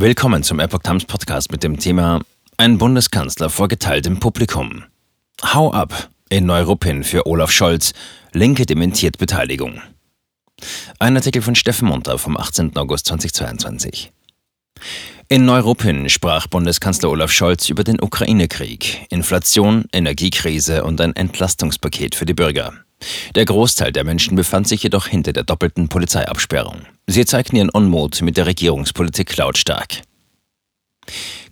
Willkommen zum Epoch Times Podcast mit dem Thema Ein Bundeskanzler vor geteiltem Publikum. Hau ab in Neuruppin für Olaf Scholz. Linke dementiert Beteiligung. Ein Artikel von Steffen Munter vom 18. August 2022. In Neuruppin sprach Bundeskanzler Olaf Scholz über den Ukraine-Krieg, Inflation, Energiekrise und ein Entlastungspaket für die Bürger. Der Großteil der Menschen befand sich jedoch hinter der doppelten Polizeiabsperrung. Sie zeigten ihren Unmut mit der Regierungspolitik lautstark.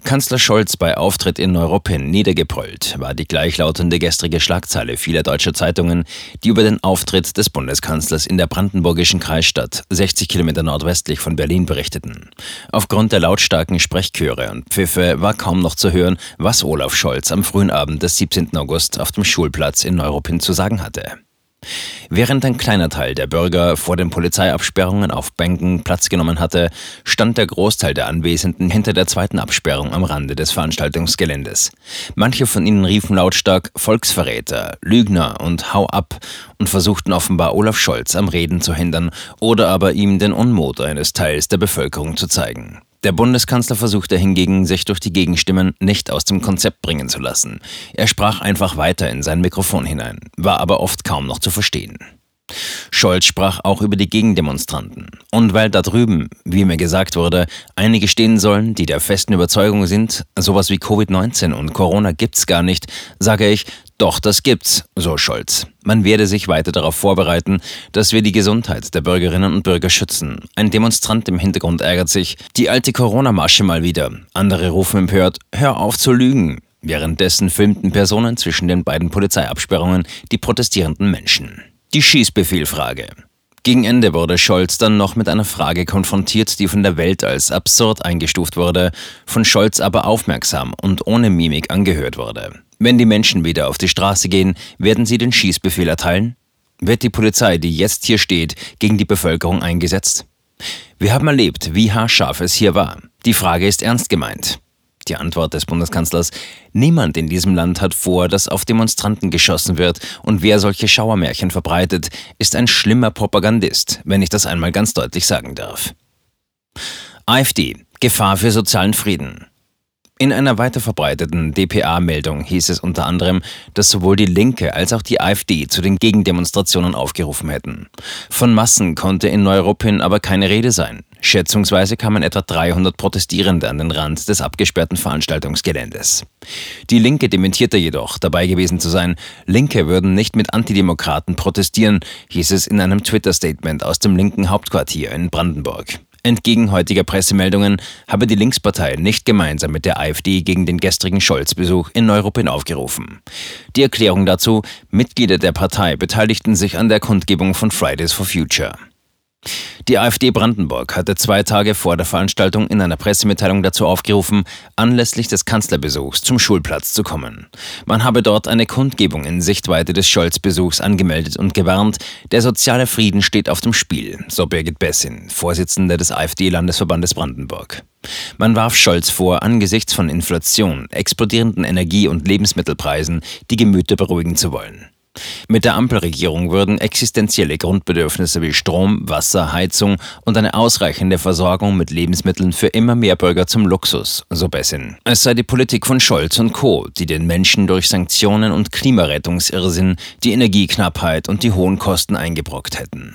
Kanzler Scholz bei Auftritt in Neuruppin niedergebrüllt, war die gleichlautende gestrige Schlagzeile vieler deutscher Zeitungen, die über den Auftritt des Bundeskanzlers in der brandenburgischen Kreisstadt, 60 Kilometer nordwestlich von Berlin, berichteten. Aufgrund der lautstarken Sprechchöre und Pfiffe war kaum noch zu hören, was Olaf Scholz am frühen Abend des 17. August auf dem Schulplatz in Neuruppin zu sagen hatte. Während ein kleiner Teil der Bürger vor den Polizeiabsperrungen auf Bänken Platz genommen hatte, stand der Großteil der Anwesenden hinter der zweiten Absperrung am Rande des Veranstaltungsgeländes. Manche von ihnen riefen lautstark Volksverräter, Lügner und Hau ab und versuchten offenbar Olaf Scholz am Reden zu hindern oder aber ihm den Unmut eines Teils der Bevölkerung zu zeigen. Der Bundeskanzler versuchte hingegen, sich durch die Gegenstimmen nicht aus dem Konzept bringen zu lassen. Er sprach einfach weiter in sein Mikrofon hinein, war aber oft kaum noch zu verstehen. Scholz sprach auch über die Gegendemonstranten. Und weil da drüben, wie mir gesagt wurde, einige stehen sollen, die der festen Überzeugung sind, sowas wie Covid-19 und Corona gibt's gar nicht, sage ich, doch, das gibt's, so Scholz. Man werde sich weiter darauf vorbereiten, dass wir die Gesundheit der Bürgerinnen und Bürger schützen. Ein Demonstrant im Hintergrund ärgert sich, die alte Corona-Masche mal wieder. Andere rufen empört, hör auf zu lügen. Währenddessen filmten Personen zwischen den beiden Polizeiabsperrungen die protestierenden Menschen. Die Schießbefehlfrage. Gegen Ende wurde Scholz dann noch mit einer Frage konfrontiert, die von der Welt als absurd eingestuft wurde, von Scholz aber aufmerksam und ohne Mimik angehört wurde. Wenn die Menschen wieder auf die Straße gehen, werden sie den Schießbefehl erteilen? Wird die Polizei, die jetzt hier steht, gegen die Bevölkerung eingesetzt? Wir haben erlebt, wie haarscharf es hier war. Die Frage ist ernst gemeint. Die Antwort des Bundeskanzlers, niemand in diesem Land hat vor, dass auf Demonstranten geschossen wird und wer solche Schauermärchen verbreitet, ist ein schlimmer Propagandist, wenn ich das einmal ganz deutlich sagen darf. AfD, Gefahr für sozialen Frieden. In einer weiterverbreiteten dpa-Meldung hieß es unter anderem, dass sowohl die Linke als auch die AfD zu den Gegendemonstrationen aufgerufen hätten. Von Massen konnte in Neuruppin aber keine Rede sein. Schätzungsweise kamen etwa 300 Protestierende an den Rand des abgesperrten Veranstaltungsgeländes. Die Linke dementierte jedoch, dabei gewesen zu sein. Linke würden nicht mit Antidemokraten protestieren, hieß es in einem Twitter-Statement aus dem linken Hauptquartier in Brandenburg. Entgegen heutiger Pressemeldungen habe die Linkspartei nicht gemeinsam mit der AfD gegen den gestrigen Scholz-Besuch in Neuruppin aufgerufen. Die Erklärung dazu, Mitglieder der Partei beteiligten sich an der Kundgebung von Fridays for Future. Die AfD Brandenburg hatte zwei Tage vor der Veranstaltung in einer Pressemitteilung dazu aufgerufen, anlässlich des Kanzlerbesuchs zum Schulplatz zu kommen. Man habe dort eine Kundgebung in Sichtweite des Scholz-Besuchs angemeldet und gewarnt, der soziale Frieden steht auf dem Spiel, so Birgit Bessin, Vorsitzende des AfD-Landesverbandes Brandenburg. Man warf Scholz vor, angesichts von Inflation, explodierenden Energie- und Lebensmittelpreisen die Gemüter beruhigen zu wollen. Mit der Ampelregierung würden existenzielle Grundbedürfnisse wie Strom, Wasser, Heizung und eine ausreichende Versorgung mit Lebensmitteln für immer mehr Bürger zum Luxus, so Bessin. Es sei die Politik von Scholz und Co., die den Menschen durch Sanktionen und Klimarettungsirrsinn die Energieknappheit und die hohen Kosten eingebrockt hätten.